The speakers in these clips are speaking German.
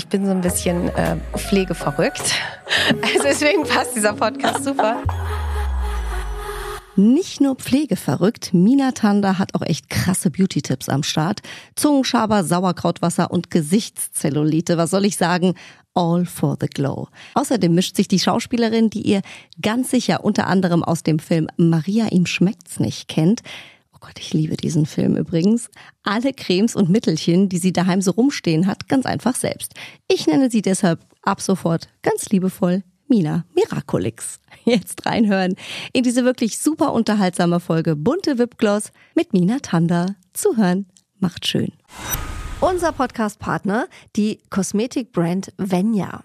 ich bin so ein bisschen äh, pflegeverrückt. Also deswegen passt dieser Podcast super. Nicht nur pflegeverrückt, Mina Tanda hat auch echt krasse Beauty-Tipps am Start. Zungenschaber, Sauerkrautwasser und Gesichtszellulite. Was soll ich sagen? All for the Glow. Außerdem mischt sich die Schauspielerin, die ihr ganz sicher unter anderem aus dem Film Maria ihm schmeckt's nicht kennt. Oh Gott, ich liebe diesen Film übrigens. Alle Cremes und Mittelchen, die sie daheim so rumstehen hat, ganz einfach selbst. Ich nenne sie deshalb ab sofort ganz liebevoll Mina Miraculix. Jetzt reinhören in diese wirklich super unterhaltsame Folge Bunte Wipgloss mit Mina Tanda. Zuhören macht schön. Unser Podcast-Partner, die Kosmetikbrand Venya.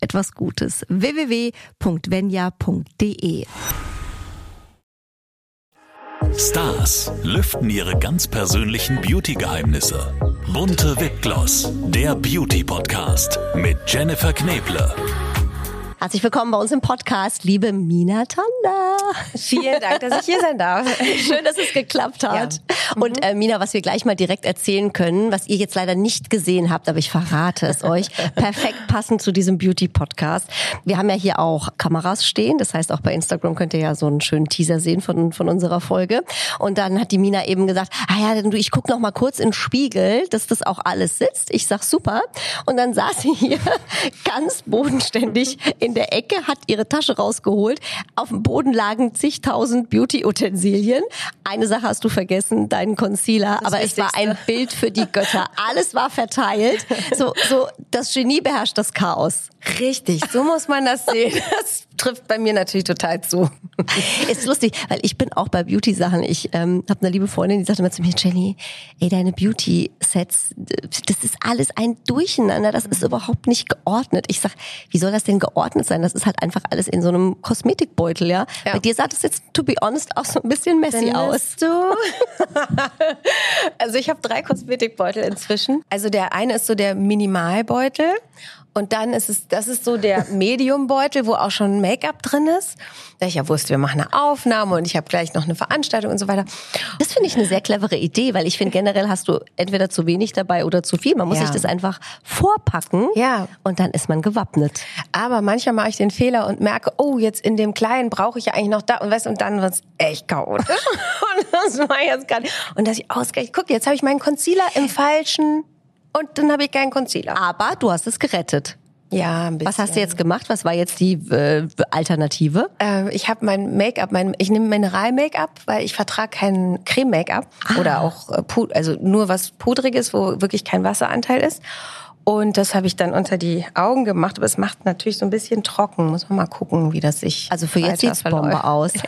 etwas Gutes. www.venya.de Stars lüften ihre ganz persönlichen Beauty-Geheimnisse. Bunte Wipgloss, der Beauty-Podcast mit Jennifer Kneble. Herzlich willkommen bei uns im Podcast, liebe Mina Tanda. Vielen Dank, dass ich hier sein darf. Schön, dass es geklappt hat. Ja. Mhm. Und äh, Mina, was wir gleich mal direkt erzählen können, was ihr jetzt leider nicht gesehen habt, aber ich verrate es euch, perfekt passend zu diesem Beauty-Podcast. Wir haben ja hier auch Kameras stehen, das heißt auch bei Instagram könnt ihr ja so einen schönen Teaser sehen von, von unserer Folge. Und dann hat die Mina eben gesagt, ah ja, du, ich guck noch mal kurz in den Spiegel, dass das auch alles sitzt. Ich sag super. Und dann saß sie hier ganz bodenständig in in der Ecke, hat ihre Tasche rausgeholt. Auf dem Boden lagen zigtausend Beauty-Utensilien. Eine Sache hast du vergessen, deinen Concealer. Das aber es war ein Bild für die Götter. Alles war verteilt. So, so, das Genie beherrscht das Chaos. Richtig, so muss man das sehen. Das trifft bei mir natürlich total zu. Ist lustig, weil ich bin auch bei Beauty-Sachen. Ich ähm, habe eine liebe Freundin, die sagte immer zu mir, Jenny, ey, deine Beauty-Sets, das ist alles ein Durcheinander, das ist überhaupt nicht geordnet. Ich sag, wie soll das denn geordnet sein? Das ist halt einfach alles in so einem Kosmetikbeutel, ja. ja. Bei dir sah das jetzt, to be honest, auch so ein bisschen messy Findest aus. du? also ich habe drei Kosmetikbeutel inzwischen. Also der eine ist so der Minimalbeutel und dann ist es, das ist so der Mediumbeutel, wo auch schon Make-up drin ist. Da ich ja wusste, wir machen eine Aufnahme und ich habe gleich noch eine Veranstaltung und so weiter. Das finde ich eine sehr clevere Idee, weil ich finde generell hast du entweder zu wenig dabei oder zu viel. Man muss ja. sich das einfach vorpacken. Ja. Und dann ist man gewappnet. Aber manchmal mache ich den Fehler und merke, oh, jetzt in dem Kleinen brauche ich ja eigentlich noch da und weißt, und dann wird's echt chaotisch. und das war jetzt gar nicht. Und dass ich ausgerechnet, guck, jetzt habe ich meinen Concealer im falschen und dann habe ich keinen Concealer. Aber du hast es gerettet. Ja, ein bisschen. Was hast du jetzt gemacht? Was war jetzt die äh, Alternative? Äh, ich habe mein Make-up, mein, ich nehme Mineral-Make-up, weil ich vertrage kein Creme-Make-up ah. oder auch äh, also nur was pudriges, wo wirklich kein Wasseranteil ist. Und das habe ich dann unter die Augen gemacht, aber es macht natürlich so ein bisschen trocken. Muss man mal gucken, wie das sich. Also für jetzt sieht's Bombe aus.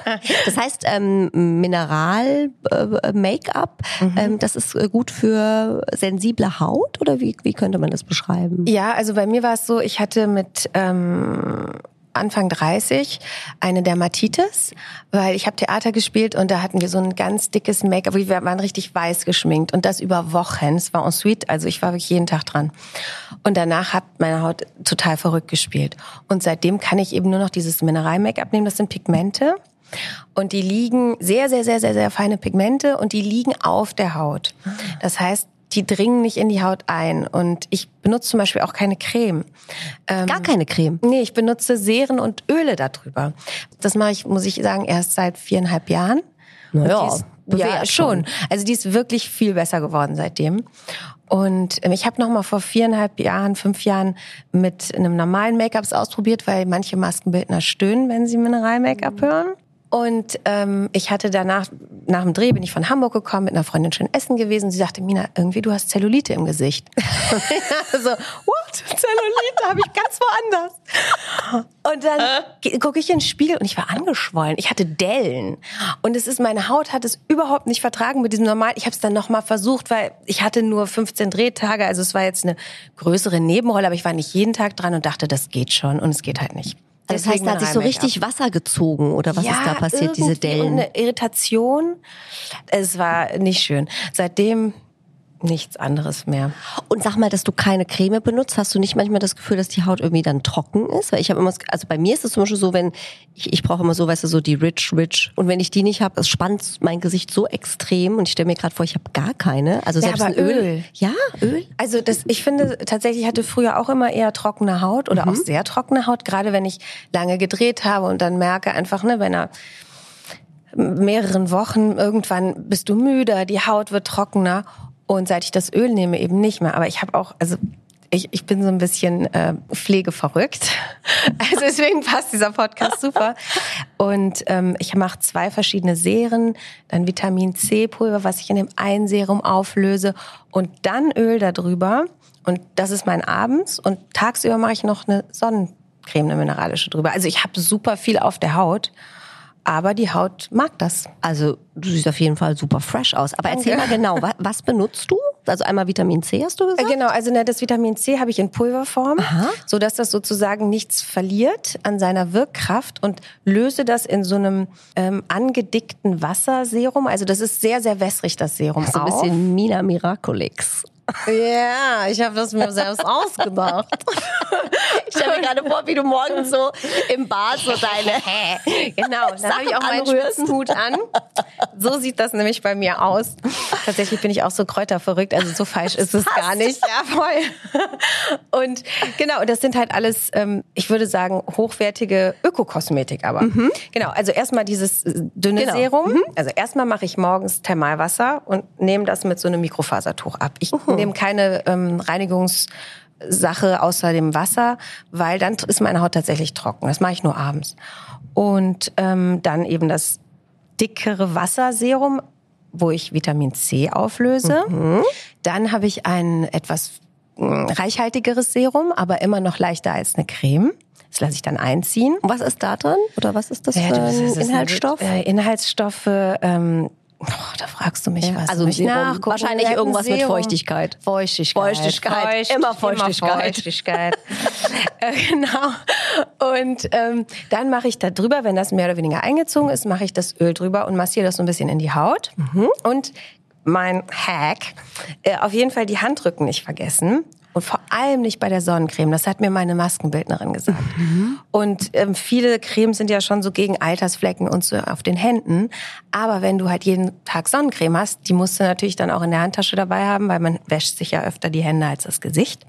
Das heißt ähm, Mineral äh, Make-up, mhm. ähm, das ist äh, gut für sensible Haut oder wie wie könnte man das beschreiben? Ja, also bei mir war es so, ich hatte mit ähm, Anfang 30 eine Dermatitis, weil ich habe Theater gespielt und da hatten wir so ein ganz dickes Make-up, wir waren richtig weiß geschminkt und das über Wochen. Es war en suite, also ich war wirklich jeden Tag dran. Und danach hat meine Haut total verrückt gespielt. Und seitdem kann ich eben nur noch dieses Mineral-Make-up nehmen, das sind Pigmente. Und die liegen sehr, sehr, sehr, sehr, sehr feine Pigmente und die liegen auf der Haut. Das heißt, die dringen nicht in die Haut ein. Und ich benutze zum Beispiel auch keine Creme. Ähm, Gar keine Creme? Nee, ich benutze Seren und Öle darüber. Das mache ich, muss ich sagen, erst seit viereinhalb Jahren. Naja, ja, schon. Also die ist wirklich viel besser geworden seitdem. Und ähm, ich habe noch mal vor viereinhalb Jahren, fünf Jahren mit einem normalen Make-up ausprobiert, weil manche Maskenbildner stöhnen, wenn sie Mineral-Make-up hören. Und ähm, ich hatte danach, nach dem Dreh bin ich von Hamburg gekommen, mit einer Freundin schön essen gewesen. Sie sagte, Mina, irgendwie du hast Zellulite im Gesicht. so, what? Zellulite habe ich ganz woanders. Und dann gucke ich in den Spiegel und ich war angeschwollen. Ich hatte Dellen. Und es ist, meine Haut hat es überhaupt nicht vertragen mit diesem normal. Ich habe es dann nochmal versucht, weil ich hatte nur 15 Drehtage. Also es war jetzt eine größere Nebenrolle, aber ich war nicht jeden Tag dran und dachte, das geht schon. Und es geht halt nicht. Das heißt, da hat sich so richtig Wasser gezogen oder was ja, ist da passiert, diese Dellen? Eine Irritation. Es war nicht schön. Seitdem nichts anderes mehr. Und sag mal, dass du keine Creme benutzt, hast du nicht manchmal das Gefühl, dass die Haut irgendwie dann trocken ist? Weil ich habe immer, also bei mir ist es zum Beispiel so, wenn ich, ich brauche immer so, weißt du, so die Rich Rich. Und wenn ich die nicht habe, es spannt mein Gesicht so extrem. Und ich stelle mir gerade vor, ich habe gar keine. Also selbst ja, ein Öl. Öl. Ja, Öl. Also das, ich finde tatsächlich, ich hatte früher auch immer eher trockene Haut oder mhm. auch sehr trockene Haut, gerade wenn ich lange gedreht habe und dann merke einfach, ne, wenn er mehreren Wochen irgendwann bist du müder, die Haut wird trockener und seit ich das Öl nehme, eben nicht mehr. Aber ich habe auch, also ich, ich bin so ein bisschen äh, pflegeverrückt. Also deswegen passt dieser Podcast super. Und ähm, ich mache zwei verschiedene Serien, dann Vitamin C-Pulver, was ich in dem einen Serum auflöse und dann Öl darüber. Und das ist mein Abends. Und tagsüber mache ich noch eine Sonnencreme, eine mineralische drüber. Also ich habe super viel auf der Haut. Aber die Haut mag das. Also du siehst auf jeden Fall super fresh aus. Aber erzähl mal genau, was, was benutzt du? Also einmal Vitamin C hast du gesagt? Genau, also ne, das Vitamin C habe ich in Pulverform, Aha. so dass das sozusagen nichts verliert an seiner Wirkkraft und löse das in so einem ähm, angedickten Wasserserum. Also das ist sehr sehr wässrig das Serum. So ein bisschen Mina Miraculix. Ja, ich habe das mir selbst ausgedacht. Ich stelle mir gerade vor, wie du morgens so im Bad so deine Genau, dann habe ich auch meinen Spitzenhut an. So sieht das nämlich bei mir aus. Tatsächlich bin ich auch so kräuterverrückt, also so falsch ist es gar nicht. Ja, voll. Und genau, das sind halt alles, ähm, ich würde sagen, hochwertige Ökokosmetik aber. Mhm. Genau, also erstmal dieses äh, dünne genau. Serum. Mhm. Also erstmal mache ich morgens Thermalwasser und nehme das mit so einem Mikrofasertuch ab. Ich mhm. Nehme keine ähm, Reinigungs Sache außer dem Wasser, weil dann ist meine Haut tatsächlich trocken. Das mache ich nur abends. Und ähm, dann eben das dickere Wasserserum, wo ich Vitamin C auflöse. Mhm. Dann habe ich ein etwas hm, reichhaltigeres Serum, aber immer noch leichter als eine Creme. Das lasse ich dann einziehen. Was ist da drin? Oder was ist das für ein Inhaltsstoff? Äh, Inhaltsstoffe, ähm, Oh, da fragst du mich ja, was. Also ich nachgucken. wahrscheinlich irgendwas Serum. mit Feuchtigkeit. Feuchtigkeit. Feuchtigkeit. Feucht, immer Feuchtigkeit. Immer Feuchtigkeit. äh, genau. Und ähm, dann mache ich da drüber, wenn das mehr oder weniger eingezogen ist, mache ich das Öl drüber und massiere das so ein bisschen in die Haut. Mhm. Und mein Hack, äh, auf jeden Fall die Handrücken nicht vergessen. Und vor allem nicht bei der Sonnencreme. Das hat mir meine Maskenbildnerin gesagt. Mhm. Und ähm, viele Cremes sind ja schon so gegen Altersflecken und so auf den Händen. Aber wenn du halt jeden Tag Sonnencreme hast, die musst du natürlich dann auch in der Handtasche dabei haben, weil man wäscht sich ja öfter die Hände als das Gesicht.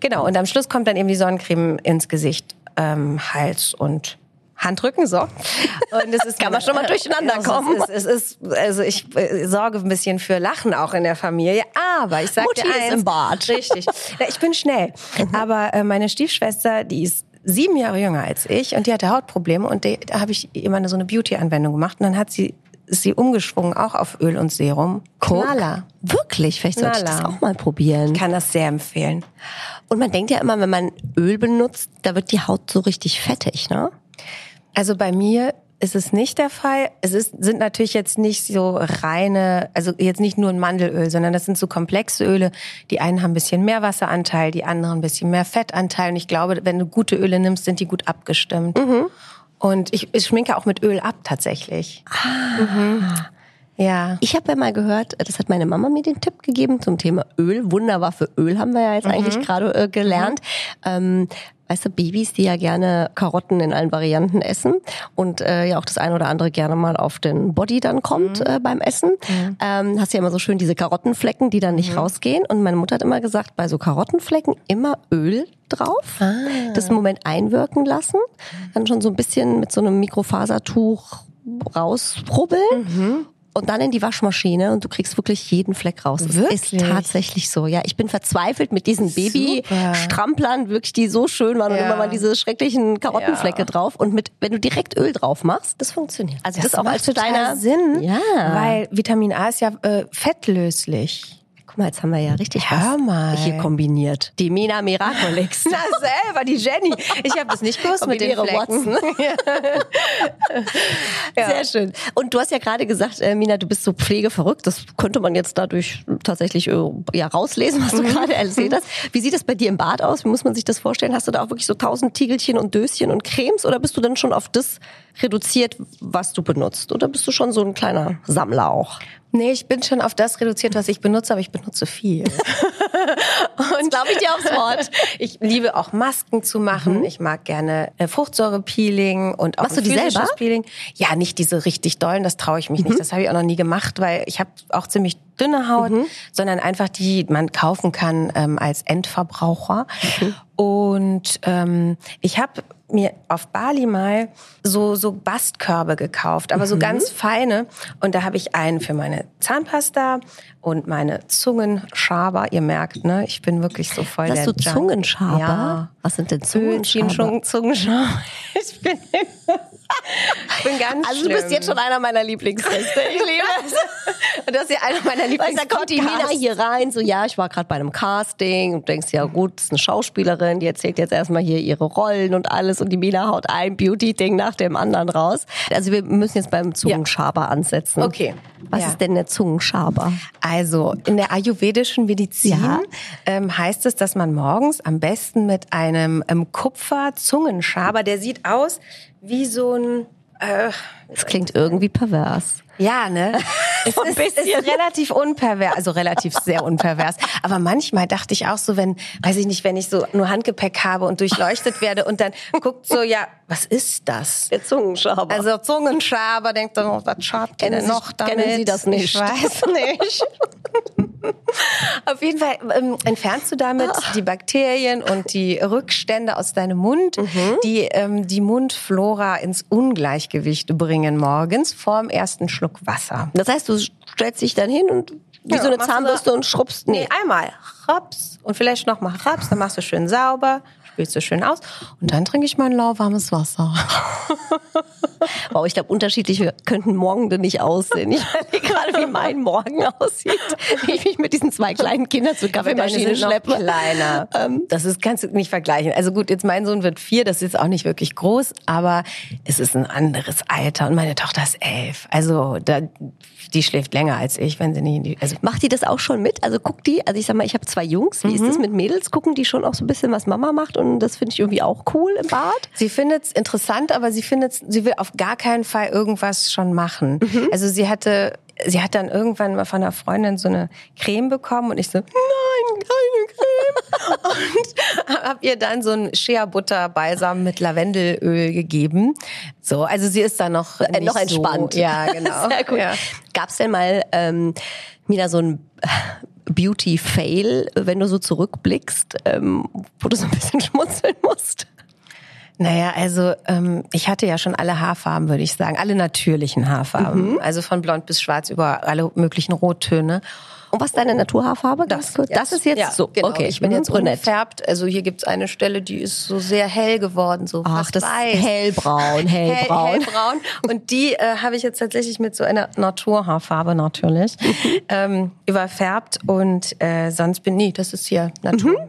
Genau. Und am Schluss kommt dann eben die Sonnencreme ins Gesicht, ähm, Hals und Handrücken, so. Und es ist, kann man schon mal durcheinander kommen. Es ist, es ist, also ich äh, sorge ein bisschen für Lachen auch in der Familie, aber ich sage dir eins, ist im Bad. Richtig. Ich bin schnell. Aber äh, meine Stiefschwester, die ist sieben Jahre jünger als ich und die hatte Hautprobleme und die, da habe ich immer so eine Beauty-Anwendung gemacht und dann hat sie sie umgeschwungen auch auf Öl und Serum. Knaller. Wirklich? Vielleicht sollte Knaller. ich das auch mal probieren. Ich kann das sehr empfehlen. Und man denkt ja immer, wenn man Öl benutzt, da wird die Haut so richtig fettig, ne? Also bei mir ist es nicht der Fall. Es ist, sind natürlich jetzt nicht so reine, also jetzt nicht nur ein Mandelöl, sondern das sind so komplexe Öle. Die einen haben ein bisschen mehr Wasseranteil, die anderen ein bisschen mehr Fettanteil. Und ich glaube, wenn du gute Öle nimmst, sind die gut abgestimmt. Mhm. Und ich, ich schminke auch mit Öl ab tatsächlich. Ah. Mhm. Ja. Ich habe ja mal gehört, das hat meine Mama mir den Tipp gegeben zum Thema Öl. Wunderbar für Öl haben wir ja jetzt mhm. eigentlich gerade äh, gelernt. Mhm. Ähm, weißt du, Babys, die ja gerne Karotten in allen Varianten essen und äh, ja auch das eine oder andere gerne mal auf den Body dann kommt mhm. äh, beim Essen. Mhm. Ähm, hast ja immer so schön diese Karottenflecken, die dann nicht mhm. rausgehen. Und meine Mutter hat immer gesagt, bei so Karottenflecken immer Öl drauf, ah. das Moment einwirken lassen, dann schon so ein bisschen mit so einem Mikrofasertuch rausrubbeln. Und dann in die Waschmaschine und du kriegst wirklich jeden Fleck raus. Das Wirklich? ist tatsächlich so. Ja, ich bin verzweifelt mit diesen Baby-Stramplern, wirklich die so schön waren und Ja. immer mal diese schrecklichen Karottenflecke Ja. drauf. Und mit, wenn du direkt Öl drauf machst, das funktioniert. Also das, auch macht als total deiner Sinn, Ja. weil Vitamin A ist ja äh, fettlöslich. Guck mal, jetzt haben wir ja richtig Hör was mal. hier kombiniert. Die Mina Miracolix. Na selber, die Jenny. Ich habe das nicht gewusst mit den Flecken. Sehr schön. Und du hast ja gerade gesagt, äh, Mina, du bist so pflegeverrückt. Das könnte man jetzt dadurch tatsächlich äh, ja rauslesen, was du gerade erzählt hast. Wie sieht das bei dir im Bad aus? Wie muss man sich das vorstellen? Hast du da auch wirklich so tausend Tiegelchen und Döschen und Cremes oder bist du dann schon auf das reduziert, was du benutzt? Oder bist du schon so ein kleiner Sammler auch? Nee, ich bin schon auf das reduziert, was ich benutze, aber ich benutze viel. Und glaube ich dir aufs Wort. Ich liebe auch Masken zu machen. Ich mag gerne äh, Fruchtsäurepeeling und auch Machst du die selber? Peeling. Ja, nicht diese richtig dollen, das traue ich mich nicht. Das habe ich auch noch nie gemacht, weil ich habe auch ziemlich dünne Haut, sondern einfach die man kaufen kann ähm, als Endverbraucher. Und ähm, ich habe mir auf Bali mal so so Bastkörbe gekauft, aber so ganz feine. Und da habe ich einen für meine Zahnpasta und meine Zungenschaber. Ihr merkt, ne, ich bin wirklich so voll Hast der du. Zungenschaber? Ja. Was sind denn Zungenschaber. Zungenschaber? Ich bin, ich bin ganz Also du bist schlimm. jetzt schon einer meiner Lieblingsgäste. Ich liebe es. Und das ist ja einer meiner Weil da kommt die Mina Lieblingspodcasts. hier rein, so ja, ich war gerade bei einem Casting und denkst, ja gut, das ist eine Schauspielerin, die erzählt jetzt erstmal hier ihre Rollen und alles und die Mina haut ein Beauty-Ding nach dem anderen raus. Also wir müssen jetzt beim Zungenschaber ansetzen. Okay. Was Ja. ist denn der Zungenschaber? Also in der ayurvedischen Medizin Ja. ähm, heißt es, dass man morgens am besten mit einem ähm, Kupfer-Zungenschaber, der sieht aus wie so ein äh, Das klingt irgendwie pervers. Ja, ne? Es ist, ist relativ unpervers, also relativ sehr unpervers. Aber manchmal dachte ich auch so, wenn, weiß ich nicht, wenn ich so nur Handgepäck habe und durchleuchtet werde und dann guckt so, ja, was ist das? Der Zungenschaber. Also Zungenschaber denkt dann, oh, was schabt ihr denn noch damit? kennen Sie das nicht? Ich weiß nicht. Auf jeden Fall ähm, entfernst du damit die Bakterien und die Rückstände aus deinem Mund, die ähm, die Mundflora ins Ungleichgewicht bringen morgens vorm ersten Schluck Wasser. das heißt, du stellst dich dann hin und wie Ja, so eine Zahnbürste und schrubbst. Nee. Nee, einmal raps und vielleicht noch mal raps, dann machst du schön sauber, spülst du schön aus und dann trinke ich mein lauwarmes Wasser. Wow, ich glaube, unterschiedliche könnten Morgende nicht aussehen. Ich überlege gerade, wie mein Morgen aussieht, wie ich mich mit diesen zwei kleinen Kindern zur Kaffeemaschine schleppe. kleiner. das ist, kannst du nicht vergleichen. Also gut, jetzt mein Sohn wird vier, das ist jetzt auch nicht wirklich groß, aber es ist ein anderes Alter und meine Tochter ist elf. Also da, die schläft länger als ich, wenn sie nicht in die, also Macht die das auch schon mit? Also guckt die, also ich sag mal, ich habe zwei Jungs, wie ist das mit Mädels? Gucken die schon auch so ein bisschen, was Mama macht und das finde ich irgendwie auch cool im Bad? Sie findet es interessant, aber sie findet, sie will auf gar keinen Fall irgendwas schon machen. Also sie hatte, sie hat dann irgendwann mal von einer Freundin so eine Creme bekommen und ich so, nein, keine Creme. Und habe ihr dann so ein Shea Butter Balsam mit Lavendelöl gegeben. So, also sie ist da noch Äh, noch entspannt. So, ja, genau. Sehr gut. Ja. Gab's denn mal ähm, wieder so ein Beauty-Fail, wenn du so zurückblickst, ähm, wo du so ein bisschen schmunzeln musst? Naja, also ähm, ich hatte ja schon alle Haarfarben, würde ich sagen, alle natürlichen Haarfarben, also von blond bis schwarz über alle möglichen Rottöne. Und was ist deine Naturhaarfarbe? Ganz kurz. das ist jetzt ja, so. Genau. Okay, ich bin jetzt brünett. unfärbt. Also hier gibt's eine Stelle, die ist so sehr hell geworden, so Ach, das weiß. hellbraun, hellbraun. Hell, hellbraun. Und die äh, habe ich jetzt tatsächlich mit so einer Naturhaarfarbe natürlich ähm, überfärbt. Und äh, sonst bin nee, das ist hier Natur. Mhm.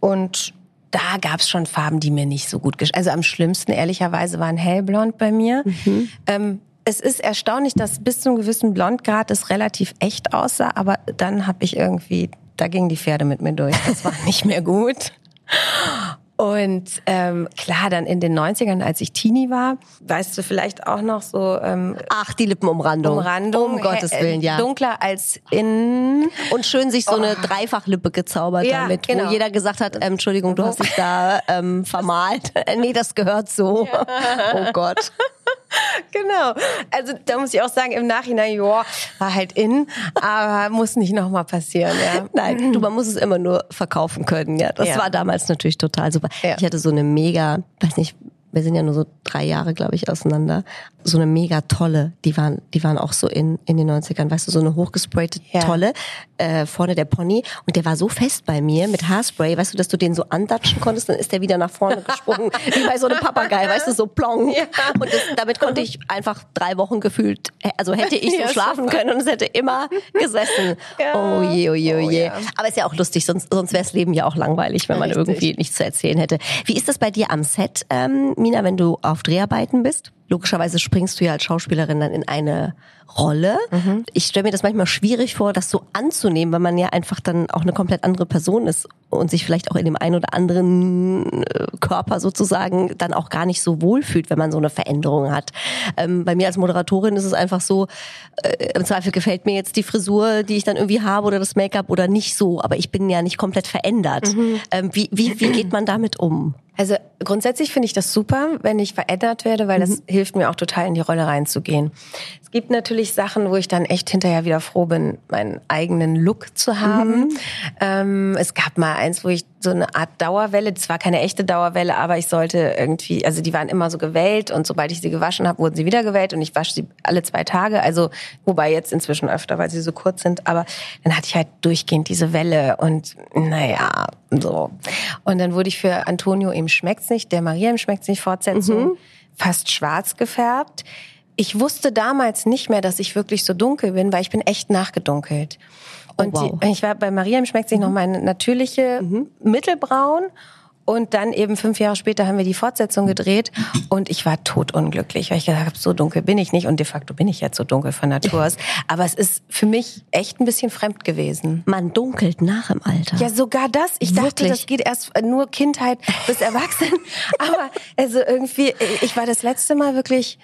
Und da gab's schon Farben, die mir nicht so gut gesch Also am schlimmsten, ehrlicherweise, waren hellblond bei mir. Mhm. Ähm, es ist erstaunlich, dass bis zu einem gewissen Blondgrad es relativ echt aussah, aber dann habe ich irgendwie, da gingen die Pferde mit mir durch. Das war nicht mehr gut. Und ähm, klar, dann in den 90ern, als ich Teenie war, weißt du vielleicht auch noch so ähm, Ach, die Lippenumrandung. Umrandung, Um Gottes hä- Willen, ja. dunkler als in Und schön sich so eine Dreifachlippe gezaubert Ja, damit, genau. wo jeder gesagt hat, ähm, Entschuldigung, du hast dich da ähm, vermalt. Äh, nee, das gehört so. Oh Gott. Genau. Also da muss ich auch sagen, im Nachhinein, ja, war halt in, aber muss nicht nochmal passieren, ja. Nein, du, man muss es immer nur verkaufen können. Ja, das Ja. war damals natürlich total super. Ja. Ich hatte so eine mega, weiß nicht, wir sind ja nur so drei Jahre, glaube ich, auseinander. So eine mega tolle, die waren, die waren auch so in, in den 90ern, weißt du, so eine hochgesprayte Ja. tolle, äh, vorne der Pony. Und der war so fest bei mir mit Haarspray, weißt du, dass du den so andatschen konntest, dann ist der wieder nach vorne gesprungen, wie bei so einem Papagei, weißt du, so plong. Und das, damit konnte ich einfach drei Wochen gefühlt, also hätte ich so Ja, schlafen können und es hätte immer gesessen. Ja. Oh je, oh je, oh Oh je. ja. Aber ist ja auch lustig, sonst, sonst wäre das Leben ja auch langweilig, wenn man Richtig. irgendwie nichts zu erzählen hätte. Wie ist das bei dir am Set, ähm, Mina, wenn du auf Dreharbeiten bist? Logischerweise springst du ja als Schauspielerin dann in eine Rolle. Mhm. Ich stelle mir das manchmal schwierig vor, das so anzunehmen, weil man ja einfach dann auch eine komplett andere Person ist und sich vielleicht auch in dem einen oder anderen äh, Körper sozusagen dann auch gar nicht so wohlfühlt, wenn man so eine Veränderung hat. Ähm, bei mir als Moderatorin ist es einfach so, äh, im Zweifel gefällt mir jetzt die Frisur, die ich dann irgendwie habe oder das Make-up oder nicht so, aber ich bin ja nicht komplett verändert. Mhm. Ähm, wie, wie, wie geht man damit um? Also grundsätzlich finde ich das super, wenn ich verändert werde, weil das hilft mir auch total in die Rolle reinzugehen. Es gibt natürlich Sachen, wo ich dann echt hinterher wieder froh bin, meinen eigenen Look zu haben. Ähm, es gab mal eins, wo ich so eine Art Dauerwelle, das war keine echte Dauerwelle, aber ich sollte irgendwie, also die waren immer so gewellt und sobald ich sie gewaschen habe, wurden sie wieder gewellt und ich wasche sie alle zwei Tage. Also wobei jetzt inzwischen öfter, weil sie so kurz sind. Aber dann hatte ich halt durchgehend diese Welle und naja, so. Und dann wurde ich für Antonio im Schmeckt's nicht, der Maria im Schmeckt's nicht Fortsetzung fast schwarz gefärbt. Ich wusste damals nicht mehr, dass ich wirklich so dunkel bin, weil ich bin echt nachgedunkelt. Und wow. die, ich war bei Maria im Schmeckt's nicht noch meine natürliche Mittelbraun. Und dann eben fünf Jahre später haben wir die Fortsetzung gedreht und ich war totunglücklich, weil ich gesagt habe, so dunkel bin ich nicht und de facto bin ich jetzt so dunkel von Natur aus. Aber es ist für mich echt ein bisschen fremd gewesen. Man dunkelt nach im Alter. Ja, sogar das. Ich dachte, Wirklich? das geht erst nur Kindheit bis Erwachsenen. Aber also irgendwie, ich war das letzte Mal wirklich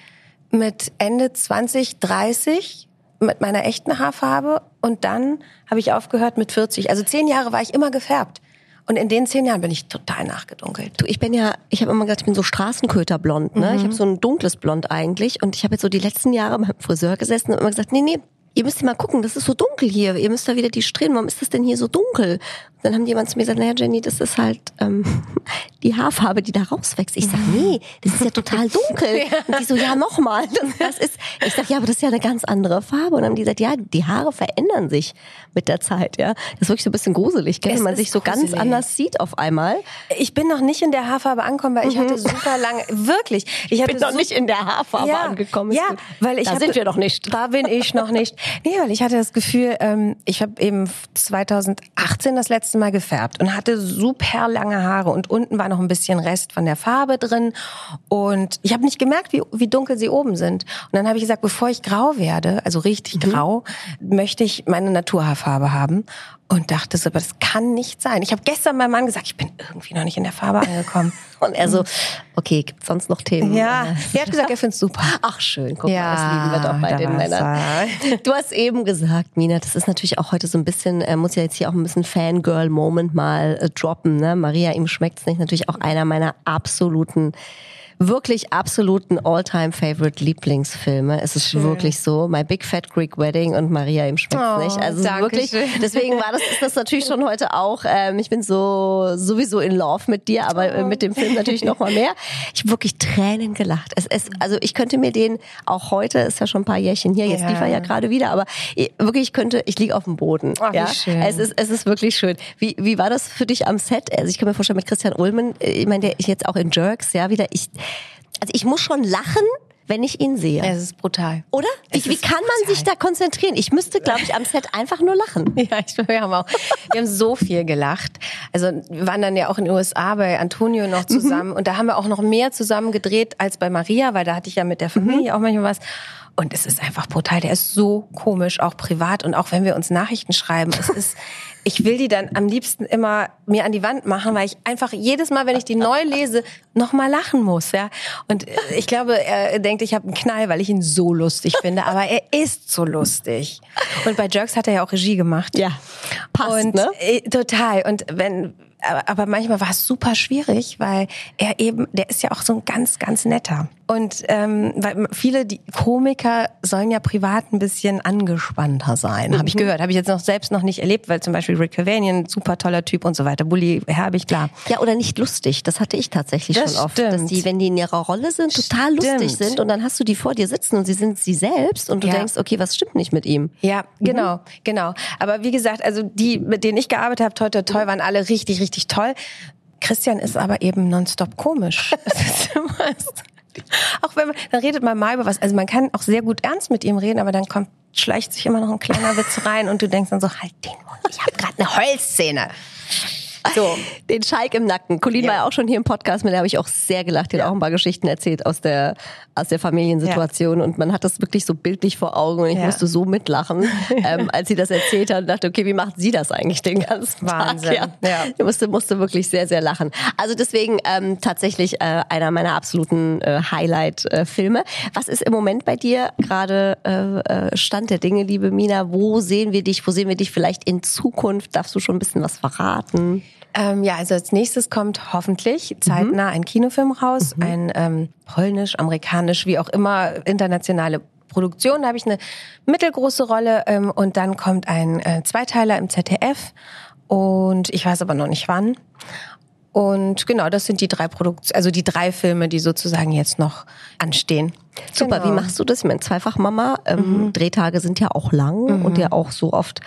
mit Ende 20, 30 mit meiner echten Haarfarbe und dann habe ich aufgehört mit 40. Also zehn Jahre war ich immer gefärbt. Und in den zehn Jahren bin ich total nachgedunkelt. Du, ich bin ja, ich habe immer gesagt, ich bin so Straßenköterblond, ne? Ich habe so ein dunkles Blond eigentlich und ich habe jetzt so die letzten Jahre beim Friseur gesessen und immer gesagt, nee, nee, ihr müsst mal gucken, das ist so dunkel hier, ihr müsst da wieder die Strähnen, warum ist das denn hier so dunkel? Und dann haben die jemand zu mir gesagt, naja Jenny, das ist halt ähm, die Haarfarbe, die da rauswächst. Ich sag, nee, das ist ja total dunkel. Und die so, ja, nochmal. Das ist, ich sag, ja, aber das ist ja eine ganz andere Farbe. Und dann haben die gesagt, ja, die Haare verändern sich mit der Zeit, ja. Das ist wirklich so ein bisschen gruselig, gell? Wenn man sich so ganz gruselig. anders sieht auf einmal. Ich bin noch nicht in der Haarfarbe angekommen, weil ich hatte super lange, wirklich. Ich hatte bin noch nicht in der Haarfarbe angekommen. Ist Ja, weil ich da hatte, sind wir noch nicht. Da bin ich noch nicht. Nee, weil ich hatte das Gefühl, ähm, ich habe eben 2018 das letzte Mal gefärbt und hatte super lange Haare und unten war noch ein bisschen Rest von der Farbe drin und ich habe nicht gemerkt, wie, wie dunkel sie oben sind. Und dann habe ich gesagt, bevor ich grau werde, also richtig Mhm. grau, möchte ich meine Naturhaarfarbe haben. Und dachte so, aber das kann nicht sein. Ich habe gestern meinem Mann gesagt, ich bin irgendwie noch nicht in der Farbe angekommen. Und er so, okay, gibt's sonst noch Themen? Ja, er hat gesagt, er find's super. Ach schön, guck Ja, mal, das lieben wir doch bei den Männern. Du hast eben gesagt, Mina, das ist natürlich auch heute so ein bisschen, äh, muss ja jetzt hier auch ein bisschen Fangirl-Moment mal äh, droppen. Ne? Maria, ihm schmeckt's nicht, natürlich auch einer meiner absoluten wirklich absoluten All-Time-Favorite Lieblingsfilme. Es ist wirklich so. My Big Fat Greek Wedding und Maria ihm schmeckt's Oh, nicht. Also wirklich. schön. Deswegen war das, ist das natürlich schon heute auch. Ähm, ich bin so sowieso in Love mit dir, aber äh, mit dem Film natürlich noch mal mehr. Ich habe wirklich Tränen gelacht. Es, es, also ich könnte mir den auch heute, ist ja schon ein paar Jährchen hier, jetzt Ja. lief er ja gerade wieder, aber ich- wirklich, ich könnte, ich liege auf dem Boden. Ach, ja? schön. Es ist, es ist wirklich schön. Wie, wie war das für dich am Set? Also ich kann mir vorstellen, mit Christian Ulmen, äh, ich meine, der ist jetzt auch in Jerks, ja, wieder, ich, also ich muss schon lachen, wenn ich ihn sehe. Es ist brutal. Oder? Wie, wie kann man brutal. sich da konzentrieren? Ich müsste, glaube ich, am Set einfach nur lachen. Ja, ich, wir haben auch, wir haben so viel gelacht. Also wir waren dann ja auch in den USA bei Antonio noch zusammen und da haben wir auch noch mehr zusammen gedreht als bei Maria, weil da hatte ich ja mit der Familie auch manchmal was. Und es ist einfach brutal. Der ist so komisch, auch privat und auch wenn wir uns Nachrichten schreiben. Es ist, ich will die dann am liebsten immer mir an die Wand machen, weil ich einfach jedes Mal, wenn ich die neu lese, noch mal lachen muss. Ja. Und äh, ich glaube, er denkt, ich habe einen Knall, weil ich ihn so lustig finde. Aber er ist so lustig. Und bei Jerks hat er ja auch Regie gemacht. Ja, passt, und ne? äh, total. Und wenn aber, manchmal war es super schwierig, weil er eben, der ist ja auch so ein ganz, ganz netter. Und ähm, weil viele die Komiker sollen ja privat ein bisschen angespannter sein, habe ich gehört. Habe ich jetzt noch selbst noch nicht erlebt, weil zum Beispiel Rick Cavanian, super toller Typ und so weiter. Bully Herbig, klar. Ja, oder nicht lustig. Das hatte ich tatsächlich Das schon oft. stimmt. Dass die, wenn die in ihrer Rolle sind, total lustig Stimmt. sind und dann hast du die vor dir sitzen und sie sind sie selbst und du Ja. denkst, okay, was stimmt nicht mit ihm? Ja, genau, genau. Aber wie gesagt, also die, mit denen ich gearbeitet habe, toi, toi, toi, waren alle richtig, richtig toll. Christian ist aber eben nonstop komisch. Das ist immer so. Auch wenn man, dann redet man mal über was. Also man kann auch sehr gut ernst mit ihm reden, aber dann kommt, schleicht sich immer noch ein kleiner Witz rein und du denkst dann so, halt den Mund, ich habe gerade eine Heulszene. So. Den Schalk im Nacken. Colin Ja. war ja auch schon hier im Podcast, mit der habe ich auch sehr gelacht. Die hat auch ein paar Geschichten erzählt aus der, aus der Familiensituation. Und man hat das wirklich so bildlich vor Augen und ich Ja. musste so mitlachen, ähm, als sie das erzählt hat und dachte, okay, wie macht sie das eigentlich den ganzen Wahnsinn. Tag? Ja. Ich musste, musste wirklich sehr, sehr lachen. Also deswegen ähm, tatsächlich äh, einer meiner absoluten äh, Highlight-Filme. Was ist im Moment bei dir gerade äh, äh, Stand der Dinge, liebe Mina? Wo sehen wir dich? Wo sehen wir dich vielleicht in Zukunft? Darfst du schon ein bisschen was verraten? Ähm, ja, also als nächstes kommt hoffentlich zeitnah ein Kinofilm raus, ein ähm, polnisch, amerikanisch, wie auch immer, internationale Produktion. Da habe ich eine mittelgroße Rolle ähm, und dann kommt ein äh, Zweiteiler im ZDF und ich weiß aber noch nicht wann. Und genau, das sind die drei Produktionen, also die drei Filme, die sozusagen jetzt noch anstehen. Super, Genau. wie machst du das? Ich meine, Zweifachmama, ähm, Drehtage sind ja auch lang und ja auch so oft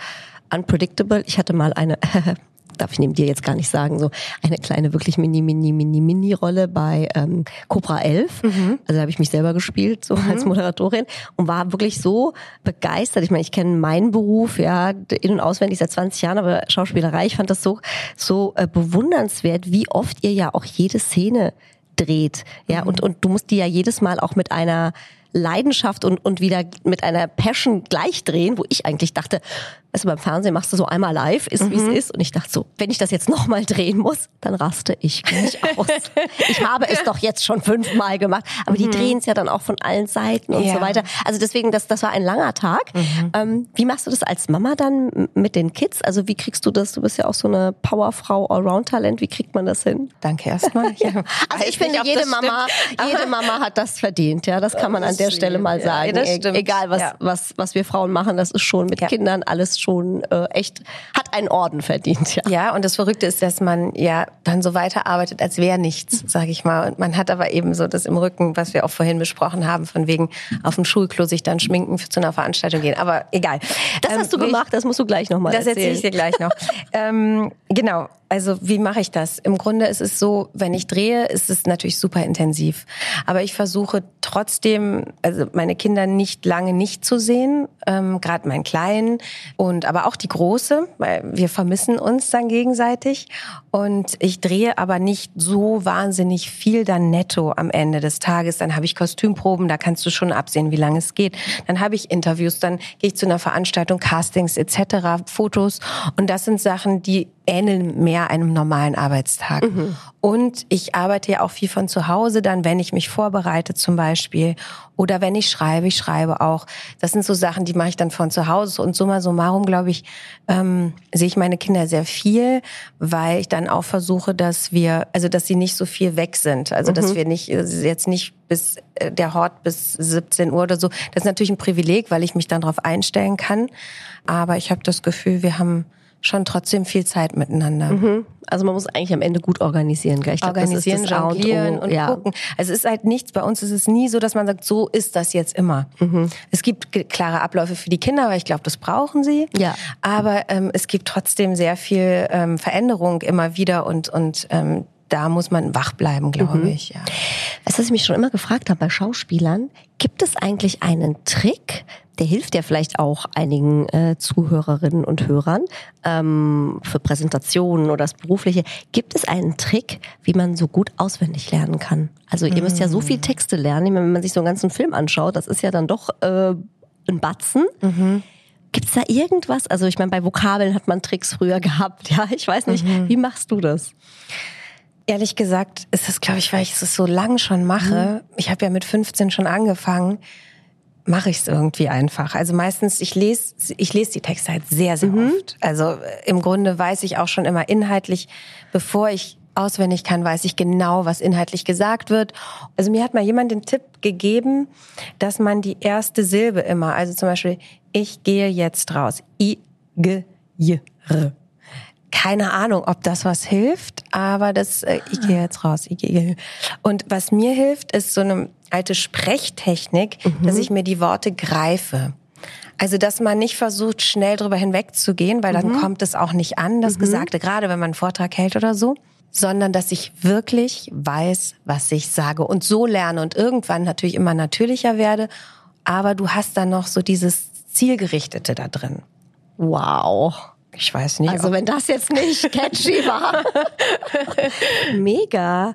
unpredictable. Ich hatte mal eine, darf ich neben dir jetzt gar nicht sagen, so eine kleine, wirklich mini, mini, mini, mini Rolle bei ähm, Cobra 11. Also da habe ich mich selber gespielt, so als Moderatorin und war wirklich so begeistert. Ich meine, ich kenne meinen Beruf, ja, in- und auswendig seit 20 Jahren, aber Schauspielerei, ich fand das so, so äh, bewundernswert, wie oft ihr ja auch jede Szene dreht. Ja, und, und du musst die ja jedes Mal auch mit einer Leidenschaft und, und wieder mit einer Passion gleich drehen, wo ich eigentlich dachte, du, beim Fernsehen machst du so einmal live, ist wie es ist. Und ich dachte so, wenn ich das jetzt nochmal drehen muss, dann raste ich gleich aus. ich habe es doch jetzt schon fünfmal gemacht. Aber die drehen es ja dann auch von allen Seiten und Ja. so weiter. Also deswegen, das, das war ein langer Tag. Ähm, wie machst du das als Mama dann mit den Kids? Also wie kriegst du das? Du bist ja auch so eine Powerfrau, Allround-Talent. Wie kriegt man das hin? Danke erstmal. Ja. Also ich finde, jede Mama, stimmt. jede Mama hat das verdient. Ja, das kann man an das der ist Stelle mal sagen. ja, E-. Egal was, was, was wir Frauen machen, das ist schon mit. Kindern alles schon äh, echt, hat einen Orden verdient. Ja. Ja, und das Verrückte ist, dass man ja dann so weiterarbeitet, als wäre nichts, sage ich mal. Und man hat aber eben so das im Rücken, was wir auch vorhin besprochen haben, von wegen auf dem Schulklo sich dann schminken für zu einer Veranstaltung gehen. Aber egal. Das Ähm, hast du wie ich- gemacht, das musst du gleich nochmal Das erzählen. erzähle ich dir gleich noch. ähm, genau. Also wie mache ich das? Im Grunde ist es so, wenn ich drehe, ist es natürlich super intensiv. Aber ich versuche trotzdem, also meine Kinder nicht lange nicht zu sehen, ähm, gerade meinen Kleinen und aber auch die Große, weil wir vermissen uns dann gegenseitig. Und ich drehe aber nicht so wahnsinnig viel dann netto am Ende des Tages. Dann habe ich Kostümproben, da kannst du schon absehen, wie lange es geht. Dann habe ich Interviews, dann gehe ich zu einer Veranstaltung, Castings etc., Fotos. Und das sind Sachen, die ähneln mehr einem normalen Arbeitstag. Und ich arbeite ja auch viel von zu Hause dann, wenn ich mich vorbereite zum Beispiel. Oder wenn ich schreibe, ich schreibe auch. Das sind so Sachen, die mache ich dann von zu Hause. Und summa summarum, glaube ich, ähm, sehe ich meine Kinder sehr viel, weil ich dann auch versuche, dass wir, also dass sie nicht so viel weg sind. Also dass wir nicht, äh, jetzt nicht bis äh, der Hort bis 17 Uhr oder so. Das ist natürlich ein Privileg, weil ich mich dann darauf einstellen kann. Aber ich habe das Gefühl, wir haben schon trotzdem viel Zeit miteinander. Also man muss eigentlich am Ende gut organisieren. Gell? Ich glaub, das Organisieren, das A und jonglieren und ja. gucken. Also es ist halt nichts, bei uns ist es nie so, dass man sagt, so ist das jetzt immer. Mhm. Es gibt klare Abläufe für die Kinder, weil ich glaube, das brauchen sie. Ja. Aber ähm, es gibt trotzdem sehr viel ähm, Veränderung immer wieder und, und ähm, da muss man wach bleiben, glaube Mhm. ich. Ja. Weißt du, was ich mich schon immer gefragt habe bei Schauspielern, gibt es eigentlich einen Trick, der hilft ja vielleicht auch einigen äh, Zuhörerinnen und Hörern ähm, für Präsentationen oder das Berufliche. Gibt es einen Trick, wie man so gut auswendig lernen kann? Also ihr müsst ja so viel Texte lernen, wenn man sich so einen ganzen Film anschaut, das ist ja dann doch äh, ein Batzen. Gibt's da irgendwas? Also ich meine, bei Vokabeln hat man Tricks früher gehabt. Ja, ich weiß nicht. Wie machst du das? Ehrlich gesagt ist das, glaube ich, weil ich es so lang schon mache. Ich habe ja mit 15 schon angefangen. mache ich es irgendwie einfach. Also meistens, ich lese, ich lese die Texte halt sehr, sehr mhm. oft. Also äh, im Grunde weiß ich auch schon immer inhaltlich, bevor ich auswendig kann, weiß ich genau, was inhaltlich gesagt wird. Also mir hat mal jemand den Tipp gegeben, dass man die erste Silbe immer, also zum Beispiel, ich gehe jetzt raus. I, g, j, r. Keine Ahnung, ob das was hilft, aber das, äh, ich gehe jetzt raus. Ich gehe. Und was mir hilft, ist so eine alte Sprechtechnik, mhm. dass ich mir die Worte greife. Also, dass man nicht versucht, schnell drüber hinwegzugehen, weil dann mhm. kommt es auch nicht an, das mhm. Gesagte, gerade wenn man einen Vortrag hält oder so, sondern dass ich wirklich weiß, was ich sage und so lerne und irgendwann natürlich immer natürlicher werde. Aber du hast dann noch so dieses Zielgerichtete da drin. Wow. Ich weiß nicht. Also wenn das jetzt nicht catchy war. Mega.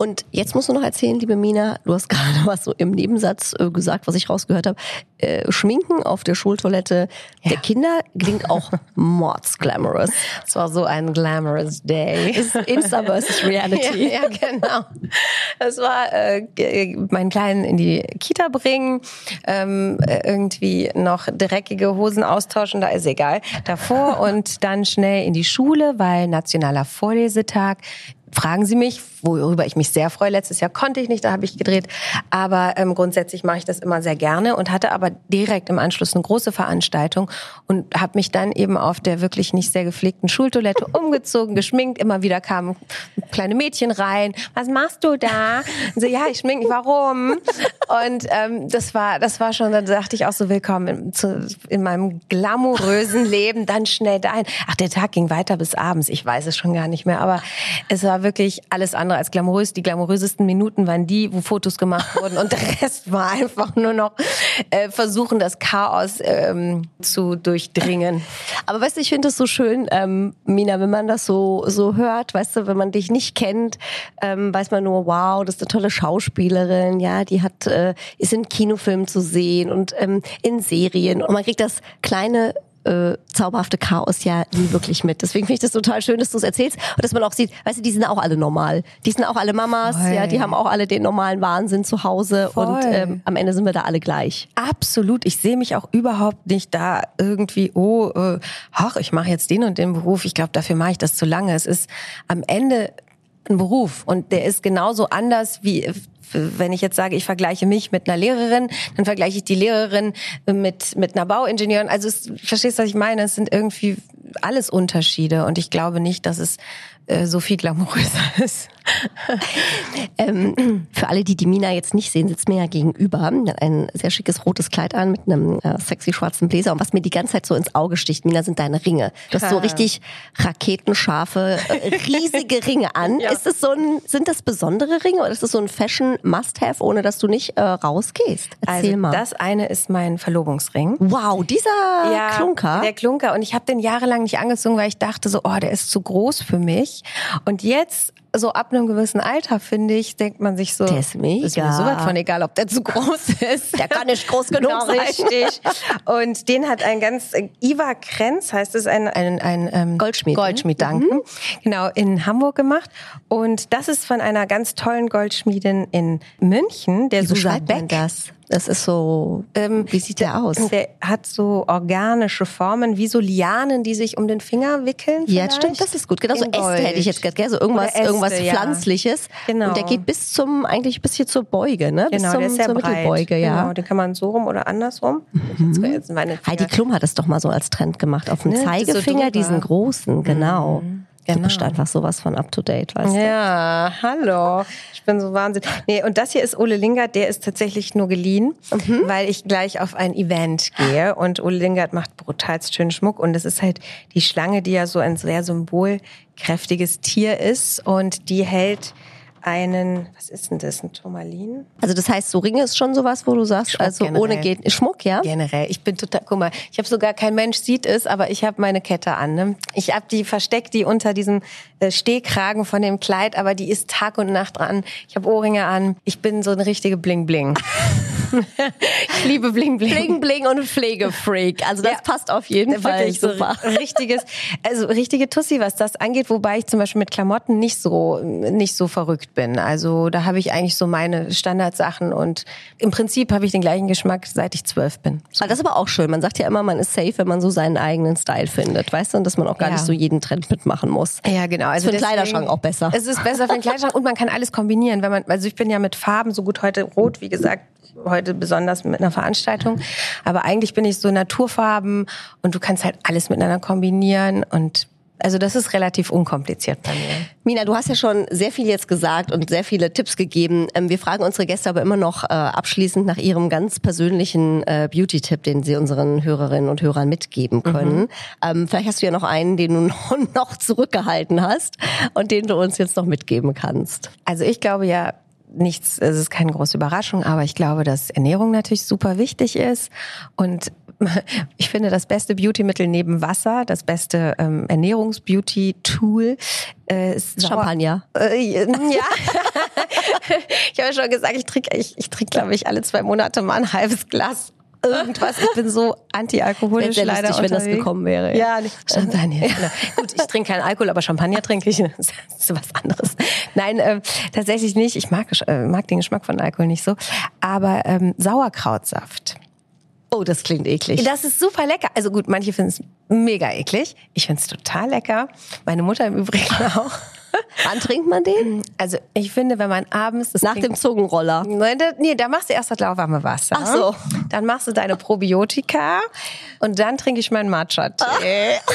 Und jetzt musst du noch erzählen, liebe Mina, du hast gerade was so im Nebensatz äh, gesagt, was ich rausgehört habe. Äh, Schminken auf der Schultoilette ja. der Kinder klingt auch mordsglamorous. Es war so ein glamorous Day. Insta versus Reality. Ja, ja genau. Es war äh, meinen Kleinen in die Kita bringen, ähm, irgendwie noch dreckige Hosen austauschen, da ist egal, davor und dann schnell in die Schule, weil nationaler Vorlesetag fragen Sie mich, worüber ich mich sehr freue. Letztes Jahr konnte ich nicht, da habe ich gedreht. Aber ähm, grundsätzlich mache ich das immer sehr gerne und hatte aber direkt im Anschluss eine große Veranstaltung und habe mich dann eben auf der wirklich nicht sehr gepflegten Schultoilette umgezogen, geschminkt. Immer wieder kamen kleine Mädchen rein. Was machst du da? Und so, ja, ich schminke. Warum? Und ähm, das war, das war schon, dann dachte ich auch so willkommen in, zu, in meinem glamourösen Leben. Dann schnell dahin. Ach, der Tag ging weiter bis abends. Ich weiß es schon gar nicht mehr, aber es war wirklich alles andere als glamourös. Die glamourösesten Minuten waren die, wo Fotos gemacht wurden und der Rest war einfach nur noch äh, versuchen, das Chaos ähm, zu durchdringen. Aber weißt du, ich finde es so schön, ähm, Mina, wenn man das so so hört, weißt du, wenn man dich nicht kennt, ähm, weiß man nur, wow, das ist eine tolle Schauspielerin, ja, die hat äh, ist in Kinofilmen zu sehen und ähm, in Serien und man kriegt das kleine äh, zauberhafte Chaos ja nie wirklich mit. Deswegen finde ich das total schön, dass du es erzählst und dass man auch sieht, weißt du, die sind auch alle normal. Die sind auch alle Mamas, Voll. ja, die haben auch alle den normalen Wahnsinn zu Hause Voll. und ähm, am Ende sind wir da alle gleich. Absolut. Ich sehe mich auch überhaupt nicht da irgendwie, oh, äh, ach, ich mache jetzt den und den Beruf. Ich glaube, dafür mache ich das zu lange. Es ist am Ende ein Beruf und der ist genauso anders wie wenn ich jetzt sage, ich vergleiche mich mit einer Lehrerin, dann vergleiche ich die Lehrerin mit mit einer Bauingenieurin. Also es, verstehst du, was ich meine? Es sind irgendwie alles Unterschiede und ich glaube nicht, dass es äh, so viel glamouröser ist. ähm, für alle, die die Mina jetzt nicht sehen, sitzt mir ja gegenüber. Hat ein sehr schickes rotes Kleid an mit einem äh, sexy schwarzen Bläser. Und was mir die ganze Zeit so ins Auge sticht, Mina, sind deine Ringe. Du hast so richtig raketenscharfe, äh, riesige Ringe an. Ja. Ist das so ein, sind das besondere Ringe oder ist das so ein Fashion Must-Have, ohne dass du nicht äh, rausgehst? Erzähl also, mal. Das eine ist mein Verlobungsring. Wow, dieser ja, Klunker. Der Klunker. Und ich habe den jahrelang nicht angezogen, weil ich dachte so, oh, der ist zu groß für mich. Und jetzt so ab einem gewissen Alter, finde ich, denkt man sich so, der ist mega. ist mir so von egal, ob der zu groß ist. Der kann nicht groß genug genau, sein. Richtig. Und den hat ein ganz, Iva Krenz heißt es, ein, ein, ein ähm, Goldschmied. Goldschmied, danke. Mhm. Genau, in Hamburg gemacht. Und das ist von einer ganz tollen Goldschmiedin in München, der Susa Beck. Das? Das ist so, ähm, wie sieht der aus? Der hat so organische Formen, wie so Lianen, die sich um den Finger wickeln. Ja, stimmt, das ist gut. Genau so Äste hätte ich jetzt gell? So irgendwas, Äste, irgendwas Pflanzliches. Ja. Genau. Und der geht bis zum, eigentlich bis hier zur Beuge, ne? Bis genau, zum, der ist sehr zur breit. Mittelbeuge, ja. Genau, den kann man so rum oder andersrum. Mhm. Heidi Klum hat es doch mal so als Trend gemacht. Auf dem ne? Zeigefinger, so diesen großen, genau. Mhm. Genau. Du bist einfach sowas von up to date, weißt du? Ja, hallo. Ich bin so wahnsinnig. Nee, und das hier ist Ole Lingard, der ist tatsächlich nur geliehen, mhm. weil ich gleich auf ein Event gehe und Ole Lingard macht brutalst schönen Schmuck und es ist halt die Schlange, die ja so ein sehr symbolkräftiges Tier ist und die hält einen, was ist denn das, ein Turmalin? Also das heißt, so Ringe ist schon sowas, wo du sagst, Schmuck also generell. ohne geht Schmuck, ja? Generell. Ich bin total, guck mal, ich habe sogar kein Mensch sieht es, aber ich habe meine Kette an. Ne? Ich habe die versteckt, die unter diesem äh, Stehkragen von dem Kleid, aber die ist Tag und Nacht dran. Ich habe Ohrringe an. Ich bin so eine richtige Bling Bling. ich liebe Bling Bling. Bling Bling und Pflegefreak. Also das Ja. passt auf jeden Fall so super. richtiges, also richtige Tussi, was das angeht, wobei ich zum Beispiel mit Klamotten nicht so nicht so verrückt bin. Also da habe ich eigentlich so meine Standardsachen und im Prinzip habe ich den gleichen Geschmack, seit ich zwölf bin. Ah, Das ist aber auch schön. Man sagt ja immer, man ist safe, wenn man so seinen eigenen Style findet, weißt du, und dass man auch gar Ja. nicht so jeden Trend mitmachen muss. Ja, genau. Also für den Kleiderschrank auch besser. Es ist besser für den Kleiderschrank und man kann alles kombinieren, wenn man, also ich bin ja mit Farben so gut heute rot, wie gesagt, heute besonders mit einer Veranstaltung. Aber eigentlich bin ich so Naturfarben und du kannst halt alles miteinander kombinieren und also das ist relativ unkompliziert bei mir. Mina, du hast ja schon sehr viel jetzt gesagt und sehr viele Tipps gegeben. Ähm, Wir fragen unsere Gäste aber immer noch äh, abschließend nach ihrem ganz persönlichen äh, Beauty-Tipp, den sie unseren Hörerinnen und Hörern mitgeben können. Ähm, Vielleicht hast du ja noch einen, den du noch zurückgehalten hast und den du uns jetzt noch mitgeben kannst. Also ich glaube ja, nichts, es ist keine große Überraschung, aber ich glaube, dass Ernährung natürlich super wichtig ist. Und ich finde, das beste Beautymittel neben Wasser, das beste ähm, Ernährungs-Beauty-Tool äh, ist Champagner. Äh, ja. ich habe ja schon gesagt, ich trinke, ich, ich trinke, glaube ich, alle zwei Monate mal ein halbes Glas irgendwas. Ich bin so anti-alkoholisch leider lustig, wenn das unterwegs. gekommen wäre. Ja, nicht Champagner. Genau. Gut, ich trinke keinen Alkohol, aber Champagner trinke ich. Das ist was anderes. Nein, ähm, tatsächlich nicht. Ich mag, äh, mag den Geschmack von Alkohol nicht so. Aber ähm, Sauerkrautsaft. Oh, das klingt eklig. Das ist super lecker. Also gut, manche finden es mega eklig. Ich finde es total lecker. Meine Mutter im Übrigen auch. Wann trinkt man den? Also ich finde, wenn man abends Nach trinkt- dem Zungenroller. Nein, da, nee, da machst du erst das lauwarme Wasser. Ach so. Dann machst du deine Probiotika und dann trinke ich meinen Matcha-Tee.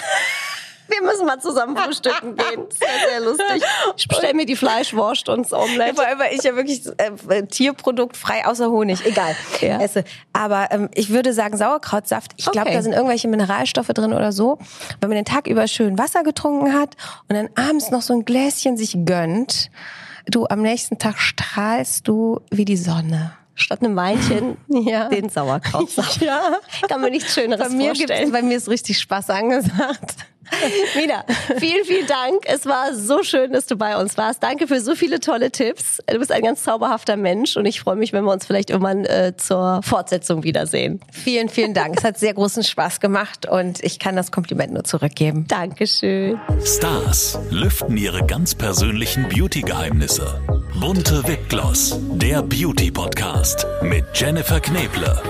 Wir müssen mal zusammen frühstücken gehen. Sehr, sehr lustig. Ich bestelle mir die Fleischwurst und das Omelette. Vor allem, weil ich ja wirklich äh, Tierprodukt frei außer Honig, egal, Ja. esse. Aber ähm, ich würde sagen Sauerkrautsaft. Ich glaube, Okay. da sind irgendwelche Mineralstoffe drin oder so. Wenn man den Tag über schön Wasser getrunken hat und dann abends noch so ein Gläschen sich gönnt, du am nächsten Tag strahlst du wie die Sonne. Statt einem Weinchen Ja. den Sauerkrautsaft. Ja. Kann mir nichts Schöneres Bei mir, gibt's, vorstellen. bei mir ist richtig Spaß angesagt. Mina, vielen, vielen Dank. Es war so schön, dass du bei uns warst. Danke für so viele tolle Tipps. Du bist ein ganz zauberhafter Mensch und ich freue mich, wenn wir uns vielleicht irgendwann äh, zur Fortsetzung wiedersehen. Vielen, vielen Dank. Es hat sehr großen Spaß gemacht und ich kann das Kompliment nur zurückgeben. Dankeschön. Stars lüften ihre ganz persönlichen Beauty-Geheimnisse. Bunte Wipgloss, der Beauty-Podcast mit Jennifer Kneble.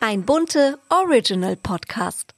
Ein bunte Original Podcast.